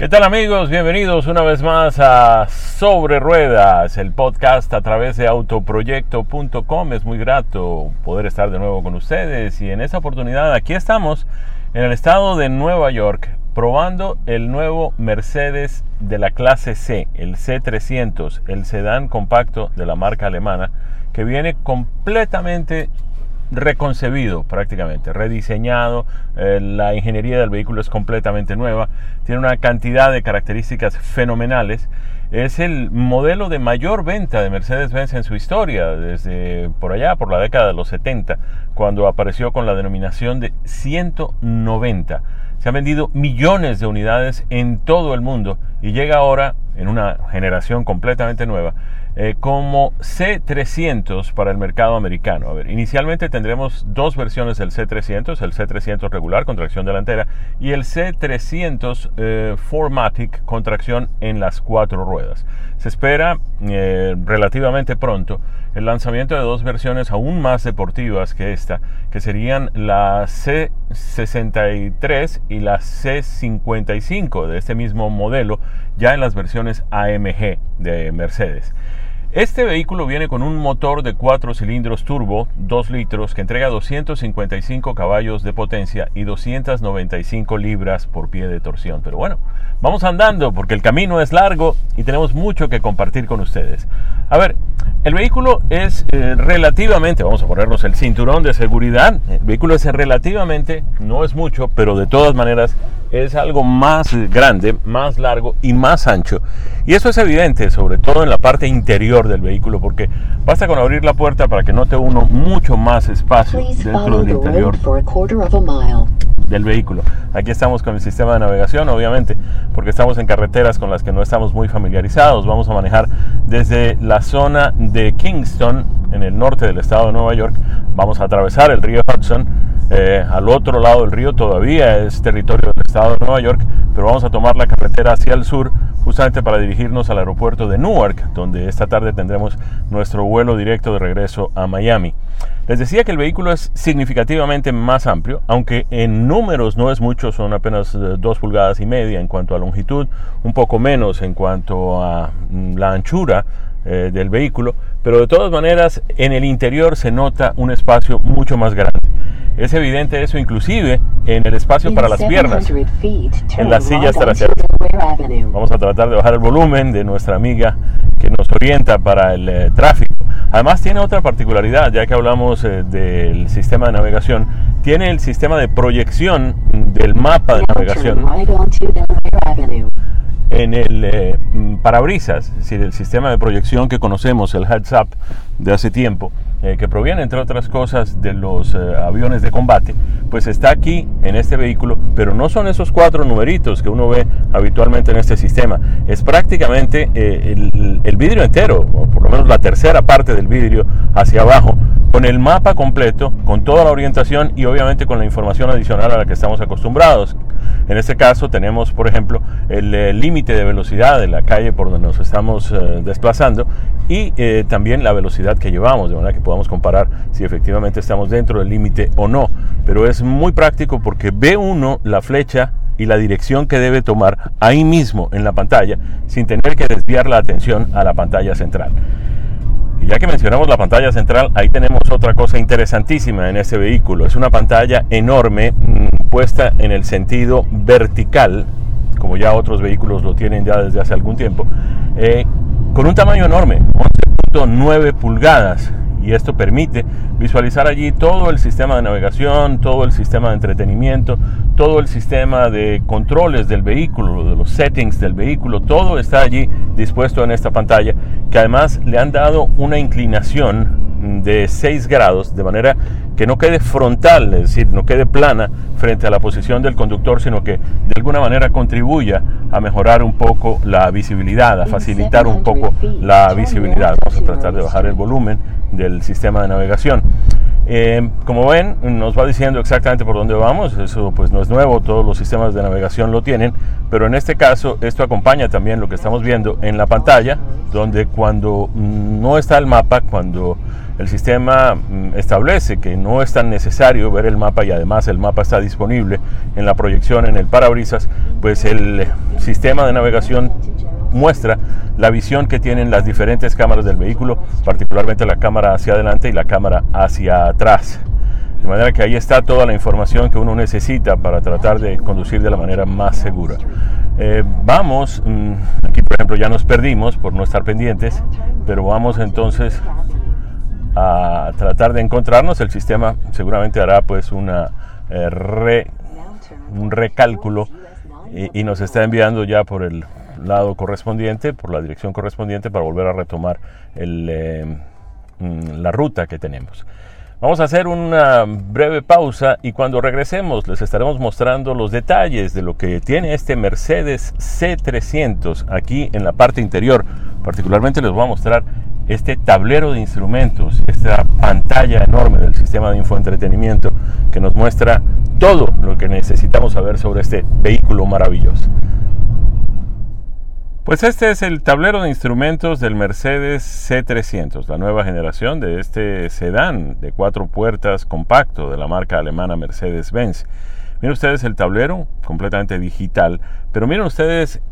¿Qué tal amigos? Bienvenidos una vez más a Sobre Ruedas, el podcast a través de autoproyecto.com. Es muy grato poder estar de nuevo con ustedes y en esta oportunidad aquí estamos en el estado de Nueva York probando el nuevo Mercedes de la clase C, el C300, el sedán compacto de la marca alemana que viene completamente reconcebido prácticamente, rediseñado, eh, la ingeniería del vehículo es completamente nueva, tiene una cantidad de características fenomenales, es el modelo de mayor venta de Mercedes-Benz en su historia, desde por allá, por la década de los 70, cuando apareció con la denominación de 190. Se han vendido millones de unidades en todo el mundo y llega ahora, en una generación completamente nueva, eh, como C300 para el mercado americano. A ver, inicialmente tendremos dos versiones del C300, el C300 regular con tracción delantera y el C300 eh, con tracción en las cuatro ruedas. Se espera eh, relativamente pronto el lanzamiento de dos versiones aún más deportivas que esta, que serían la C63 y la C55 de este mismo modelo, ya en las versiones AMG de Mercedes. Este vehículo viene con un motor de 4 cilindros turbo, 2 litros, que entrega 255 caballos de potencia y 295 libras por pie de torsión. Pero bueno, vamos andando porque el camino es largo y tenemos mucho que compartir con ustedes. A ver, el vehículo es eh, relativamente, vamos a ponernos el cinturón de seguridad, el vehículo es relativamente, no es mucho, pero de todas maneras es algo más grande, más largo y más ancho. Y eso es evidente, sobre todo en la parte interior del vehículo, porque basta con abrir la puerta para que note uno mucho más espacio dentro del interior del vehículo. Aquí estamos con el sistema de navegación, obviamente, porque estamos en carreteras con las que no estamos muy familiarizados. Vamos a manejar desde la zona de Kingston, en el norte del estado de Nueva York. Vamos a atravesar el río Hudson. Eh, al otro lado del río todavía es territorio del estado de Nueva York, pero vamos a tomar la carretera hacia el sur justamente para dirigirnos al aeropuerto de Newark, donde esta tarde tendremos nuestro vuelo directo de regreso a Miami. Les decía que el vehículo es significativamente más amplio, aunque en números no es mucho, son apenas 2 eh, pulgadas y media en cuanto a longitud, un poco menos en cuanto a mm, la anchura eh, del vehículo, pero de todas maneras en el interior se nota un espacio mucho más grande. Es evidente eso inclusive en el espacio para las piernas, en las sillas traseras. Vamos a tratar de bajar el volumen de nuestra amiga que nos orienta para el eh, tráfico. Además tiene otra particularidad, ya que hablamos eh, del sistema de navegación, tiene el sistema de proyección del mapa de navegación en el eh, mm, parabrisas, es decir, el sistema de proyección que conocemos, el heads up de hace tiempo, eh, que proviene entre otras cosas de los aviones de combate, pues está aquí en este vehículo, pero no son esos cuatro numeritos que uno ve habitualmente en este sistema, es prácticamente el, el vidrio entero, o por lo menos la tercera parte del vidrio hacia abajo, con el mapa completo, con toda la orientación y obviamente con la información adicional a la que estamos acostumbrados. En este caso tenemos, por ejemplo, el límite de velocidad de la calle por donde nos estamos eh, desplazando y eh, también la velocidad que llevamos, de manera que podamos comparar si efectivamente estamos dentro del límite o no. Pero es muy práctico porque ve uno la flecha y la dirección que debe tomar ahí mismo en la pantalla sin tener que desviar la atención a la pantalla central. Y ya que mencionamos la pantalla central, ahí tenemos otra cosa interesantísima en este vehículo. Es una pantalla enorme mm, puesta en el sentido vertical, como ya otros vehículos lo tienen ya desde hace algún tiempo, eh, con un tamaño enorme, 11.9 pulgadas y esto permite visualizar allí todo el sistema de navegación, todo el sistema de entretenimiento, todo el sistema de controles del vehículo, de los settings del vehículo, todo está allí dispuesto en esta pantalla que además le han dado una inclinación de 6 grados de manera que no quede frontal, es decir, no quede plana frente a la posición del conductor, sino que de alguna manera contribuya a mejorar un poco la visibilidad, a facilitar un poco la visibilidad. Vamos a tratar de bajar el volumen del sistema de navegación. Eh, como ven, nos va diciendo exactamente por dónde vamos, eso pues no es nuevo, todos los sistemas de navegación lo tienen, pero en este caso esto acompaña también lo que estamos viendo en la pantalla, donde cuando no está el mapa, cuando el sistema mm, establece que no es tan necesario ver el mapa y además el mapa está disponible en la proyección en el parabrisas, pues el sistema de navegación muestra la visión que tienen las diferentes cámaras del vehículo, particularmente la cámara hacia adelante y la cámara hacia atrás. De manera que ahí está toda la información que uno necesita para tratar de conducir de la manera más segura. Eh, vamos, mm, aquí por ejemplo ya nos perdimos por no estar pendientes, pero vamos entonces a tratar de encontrarnos. El sistema seguramente hará pues una, eh, un recálculo y, nos está enviando ya por el lado correspondiente, por la dirección correspondiente para volver a retomar eh, mm, la ruta que tenemos. Vamos a hacer una breve pausa y cuando regresemos les estaremos mostrando los detalles de lo que tiene este Mercedes C300 aquí en la parte interior. Particularmente les voy a mostrar este tablero de instrumentos, esta pantalla enorme del sistema de infoentretenimiento que nos muestra todo lo que necesitamos saber sobre este vehículo maravilloso. Pues este es el tablero de instrumentos del Mercedes C300, la nueva generación de este sedán de cuatro puertas compacto de la marca alemana Mercedes-Benz. Miren ustedes el tablero completamente digital, pero miren ustedes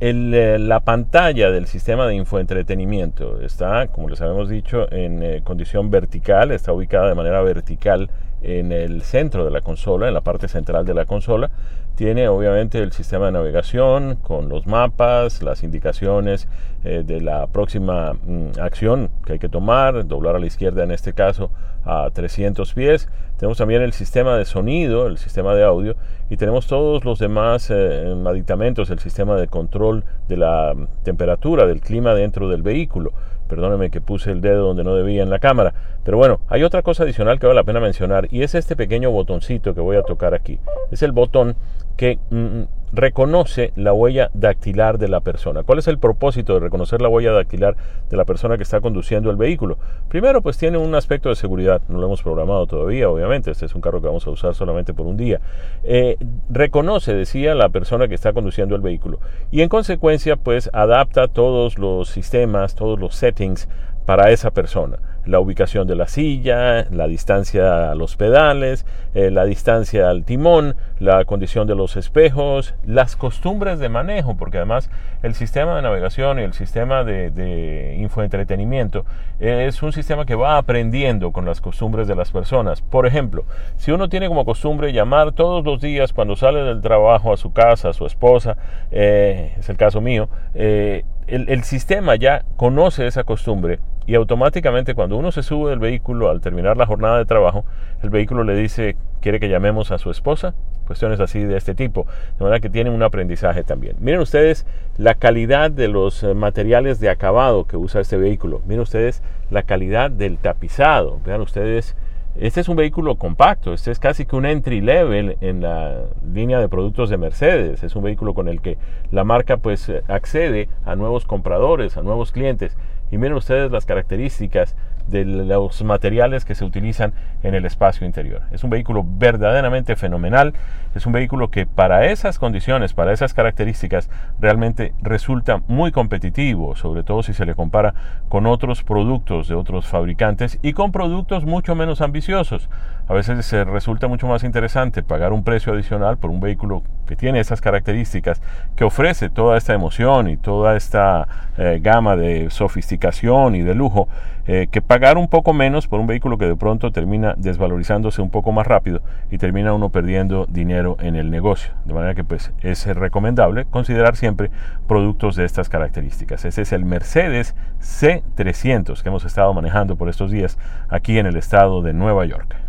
eh, la pantalla del sistema de infoentretenimiento. Está, como les habíamos dicho, en eh, condición vertical, está ubicada de manera vertical en el centro de la consola, en la parte central de la consola. Tiene obviamente el sistema de navegación con los mapas, las indicaciones eh, de la próxima mm, acción que hay que tomar, doblar a la izquierda en este caso a 300 pies. Tenemos también el sistema de sonido, el sistema de audio y tenemos todos los demás eh, aditamentos, el sistema de control de la mm, temperatura, del clima dentro del vehículo. Perdóneme que puse el dedo donde no debía en la cámara. Pero bueno, hay otra cosa adicional que vale la pena mencionar y es este pequeño botoncito que voy a tocar aquí. Es el botón que mm, reconoce la huella dactilar de la persona. ¿Cuál es el propósito de reconocer la huella dactilar de la persona que está conduciendo el vehículo? Primero, pues tiene un aspecto de seguridad. No lo hemos programado todavía, obviamente. Este es un carro que vamos a usar solamente por un día. Eh, reconoce, decía, la persona que está conduciendo el vehículo. Y en consecuencia, pues adapta todos los sistemas, todos los settings para esa persona. La ubicación de la silla, la distancia a los pedales, eh, la distancia al timón, la condición de los espejos, las costumbres de manejo, porque además el sistema de navegación y el sistema de, infoentretenimiento es un sistema que va aprendiendo con las costumbres de las personas. Por ejemplo, si uno tiene como costumbre llamar todos los días cuando sale del trabajo a su casa, a su esposa, eh, es el caso mío, eh, el, sistema ya conoce esa costumbre y automáticamente cuando uno se sube del vehículo al terminar la jornada de trabajo, el vehículo le dice, ¿quiere que llamemos a su esposa? Cuestiones así de este tipo, de manera que tienen un aprendizaje también. Miren ustedes la calidad de los eh, materiales de acabado que usa este vehículo. Miren ustedes la calidad del tapizado. Vean ustedes este es un vehículo compacto, este es casi que un entry level en la línea de productos de Mercedes. Es un vehículo con el que la marca pues accede a nuevos compradores, a nuevos clientes. Y miren ustedes las características de los materiales que se utilizan en el espacio interior. Es un vehículo verdaderamente fenomenal, es un vehículo que para esas condiciones, para esas características, realmente resulta muy competitivo, sobre todo si se le compara con otros productos de otros fabricantes y con productos mucho menos ambiciosos. A veces se resulta mucho más interesante pagar un precio adicional por un vehículo que tiene esas características, que ofrece toda esta emoción y toda esta eh, gama de sofisticación y de lujo, eh, que pagar un poco menos por un vehículo que de pronto termina desvalorizándose un poco más rápido y termina uno perdiendo dinero en el negocio. De manera que pues es recomendable considerar siempre productos de estas características. Ese es el Mercedes C300 que hemos estado manejando por estos días aquí en el estado de Nueva York.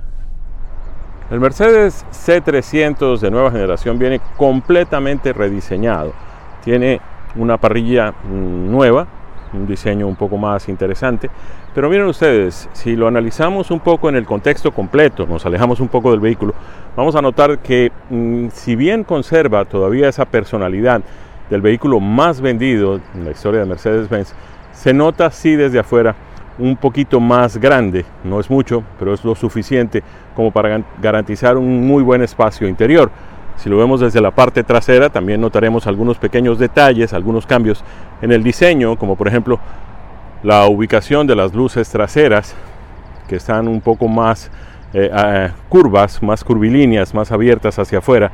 El Mercedes C300 de nueva generación viene completamente rediseñado. Tiene una parrilla mm, nueva, un diseño un poco más interesante. Pero miren ustedes, si lo analizamos un poco en el contexto completo, nos alejamos un poco del vehículo, vamos a notar que mm, si bien conserva todavía esa personalidad del vehículo más vendido en la historia de Mercedes-Benz, se nota así desde afuera un poquito más grande, no es mucho, pero es lo suficiente como para garantizar un muy buen espacio interior. Si lo vemos desde la parte trasera, también notaremos algunos pequeños detalles, algunos cambios en el diseño, como por ejemplo la ubicación de las luces traseras, que están un poco más eh, curvas, más curvilíneas, más abiertas hacia afuera.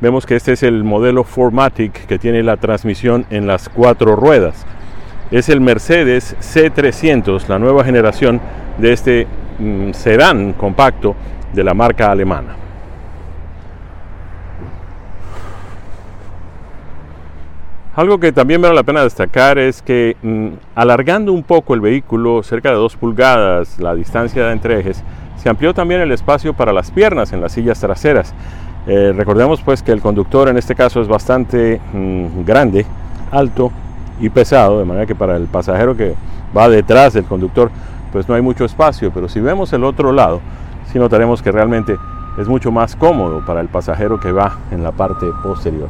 Vemos que este es el modelo Formatic que tiene la transmisión en las cuatro ruedas es el Mercedes C300, la nueva generación de este mm, sedán compacto de la marca alemana. Algo que también vale la pena destacar es que mm, alargando un poco el vehículo, cerca de 2 pulgadas, la distancia entre ejes, se amplió también el espacio para las piernas en las sillas traseras. Eh, recordemos pues que el conductor en este caso es bastante mm, grande, alto y pesado, de manera que para el pasajero que va detrás del conductor, pues no hay mucho espacio, pero si vemos el otro lado, sí notaremos que realmente es mucho más cómodo para el pasajero que va en la parte posterior.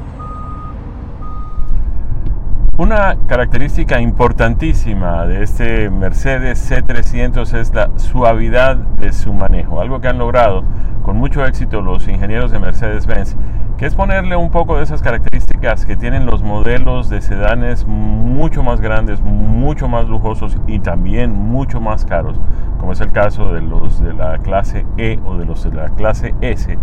Una característica importantísima de este Mercedes C300 es la suavidad de su manejo, algo que han logrado con mucho éxito los ingenieros de Mercedes-Benz es ponerle un poco de esas características que tienen los modelos de sedanes mucho más grandes, mucho más lujosos y también mucho más caros, como es el caso de los de la clase E o de los de la clase S.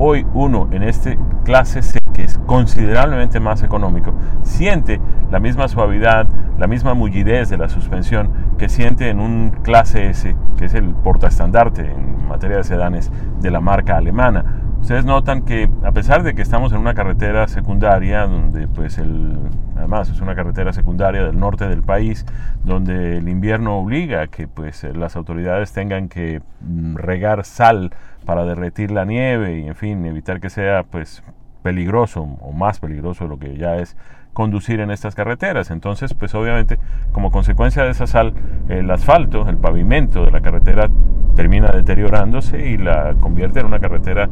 Hoy uno en este clase C, que es considerablemente más económico, siente la misma suavidad, la misma mullidez de la suspensión que siente en un clase S, que es el portaestandarte en materia de sedanes de la marca alemana ustedes notan que a pesar de que estamos en una carretera secundaria, donde pues el, además es una carretera secundaria del norte del país, donde el invierno obliga a que pues las autoridades tengan que mm, regar sal para derretir la nieve y en fin, evitar que sea pues peligroso o más peligroso de lo que ya es conducir en estas carreteras. Entonces, pues obviamente, como consecuencia de esa sal, el asfalto, el pavimento de la carretera termina deteriorándose y la convierte en una carretera,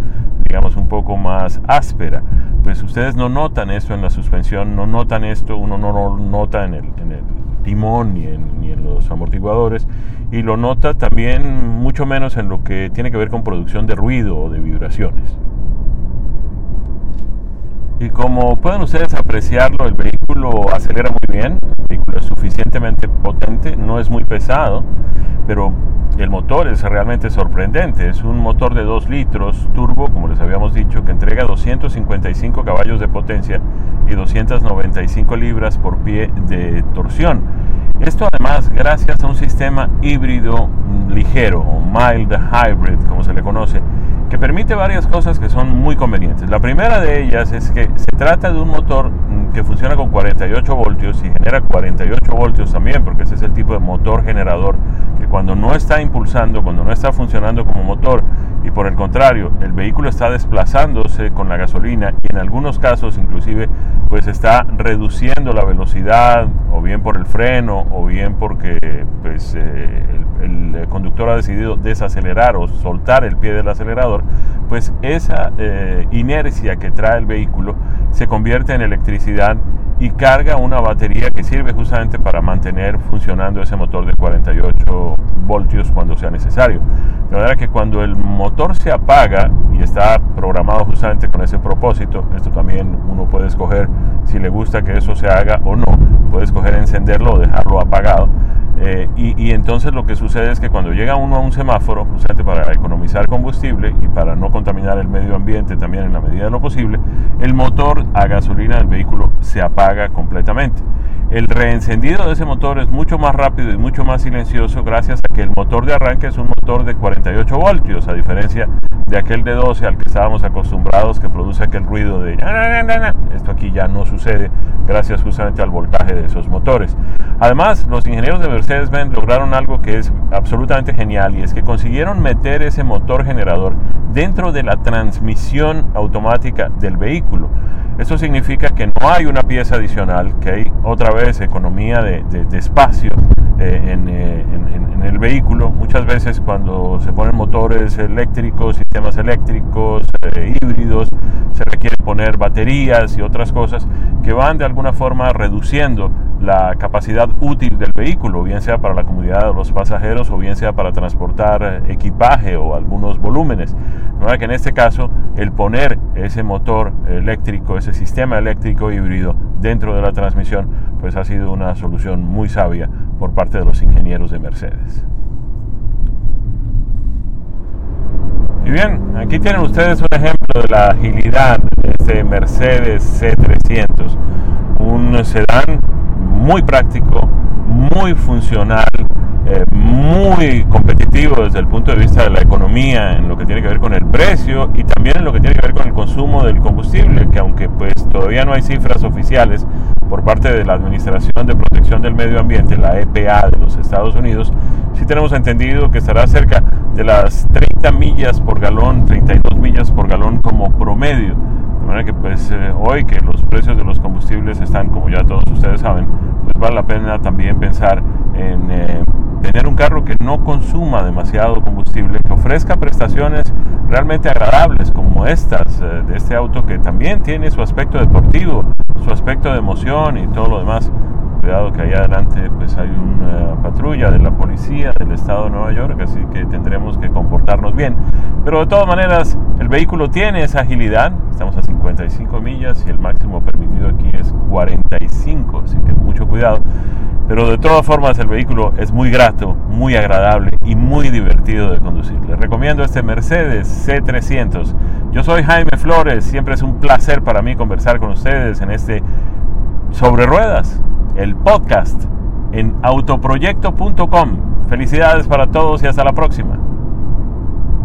digamos, un poco más áspera. Pues ustedes no notan esto en la suspensión, no notan esto, uno no lo nota en el, timón ni en los amortiguadores y lo nota también mucho menos en lo que tiene que ver con producción de ruido o de vibraciones. Y como pueden ustedes apreciarlo, el vehículo acelera muy bien, el vehículo es suficientemente potente, no es muy pesado, pero el motor es realmente sorprendente. Es un motor de 2 litros turbo, como les habíamos dicho, que entrega 255 caballos de potencia y 295 libras por pie de torsión. Esto además gracias a un sistema híbrido ligero o mild hybrid, como se le conoce, que permite varias cosas que son muy convenientes. La primera de ellas es que se trata de un motor que funciona con 48 voltios y genera 48 voltios también, porque ese es el tipo de motor generador que cuando no está impulsando, cuando no está funcionando como motor y por el contrario, el vehículo está desplazándose con la gasolina y en algunos casos inclusive pues está reduciendo la velocidad o bien por el freno o bien porque pues, eh, el, conductor ha decidido desacelerar o soltar el pie del acelerador, pues esa eh, inercia que trae el vehículo se convierte en electricidad y carga una batería que sirve justamente para mantener funcionando ese motor de 48 voltios cuando sea necesario. De manera que cuando el motor se apaga y está programado justamente con ese propósito, esto también uno puede escoger si le gusta que eso se haga o no, puede escoger encenderlo o dejarlo apagado. Eh, y, entonces lo que sucede es que cuando llega uno a un semáforo, justamente para economizar combustible y para no contaminar el medio ambiente también en la medida de lo posible, el motor a gasolina del vehículo se apaga completamente. El reencendido de ese motor es mucho más rápido y mucho más silencioso gracias a que el motor de arranque es un motor de 48 voltios, a diferencia de aquel de 12 al que estábamos acostumbrados que produce aquel ruido de... Esto aquí ya no sucede gracias justamente al voltaje de esos motores. Además, los ingenieros de Mercedes-Benz lograron algo que es absolutamente genial y es que consiguieron meter ese motor generador dentro de la transmisión automática del vehículo. Esto significa que no hay una pieza adicional, que hay otra vez economía de, espacio eh, en, en, el vehículo. Muchas veces cuando se ponen motores eléctricos, sistemas eléctricos, eh, híbridos, se requiere poner baterías y otras cosas que van de alguna forma reduciendo la capacidad útil del vehículo, bien sea para la comodidad de los pasajeros o bien sea para transportar equipaje o algunos volúmenes. que en este caso el poner ese motor eléctrico, ese sistema eléctrico híbrido dentro de la transmisión, pues ha sido una solución muy sabia por parte de los ingenieros de Mercedes. Y bien, aquí tienen ustedes un ejemplo de la agilidad de este Mercedes C300, un sedán muy práctico, muy funcional, eh, muy competitivo desde el punto de vista de la economía en lo que tiene que ver con el precio y también en lo que tiene que ver con el consumo del combustible, que aunque pues todavía no hay cifras oficiales por parte de la Administración de Protección del Medio Ambiente, la EPA de los Estados Unidos, sí tenemos entendido que estará cerca de las 30 millas por galón, 32 millas por galón como promedio. Manera que pues eh, hoy que los precios de los combustibles están, como ya todos ustedes saben, pues vale la pena también pensar en eh, tener un carro que no consuma demasiado combustible, que ofrezca prestaciones realmente agradables como estas eh, de este auto que también tiene su aspecto deportivo, su aspecto de emoción y todo lo demás. Cuidado que allá adelante pues hay una patrulla de la policía del estado de Nueva York, así que tendremos que comportarnos bien. Pero de todas maneras, el vehículo tiene esa agilidad, estamos a 55 millas y el máximo permitido aquí es 45, así que mucho cuidado. Pero de todas formas el vehículo es muy grato, muy agradable y muy divertido de conducir. Les recomiendo este Mercedes C300. Yo soy Jaime Flores, siempre es un placer para mí conversar con ustedes en este Sobre Ruedas, el podcast en autoproyecto.com. Felicidades para todos y hasta la próxima.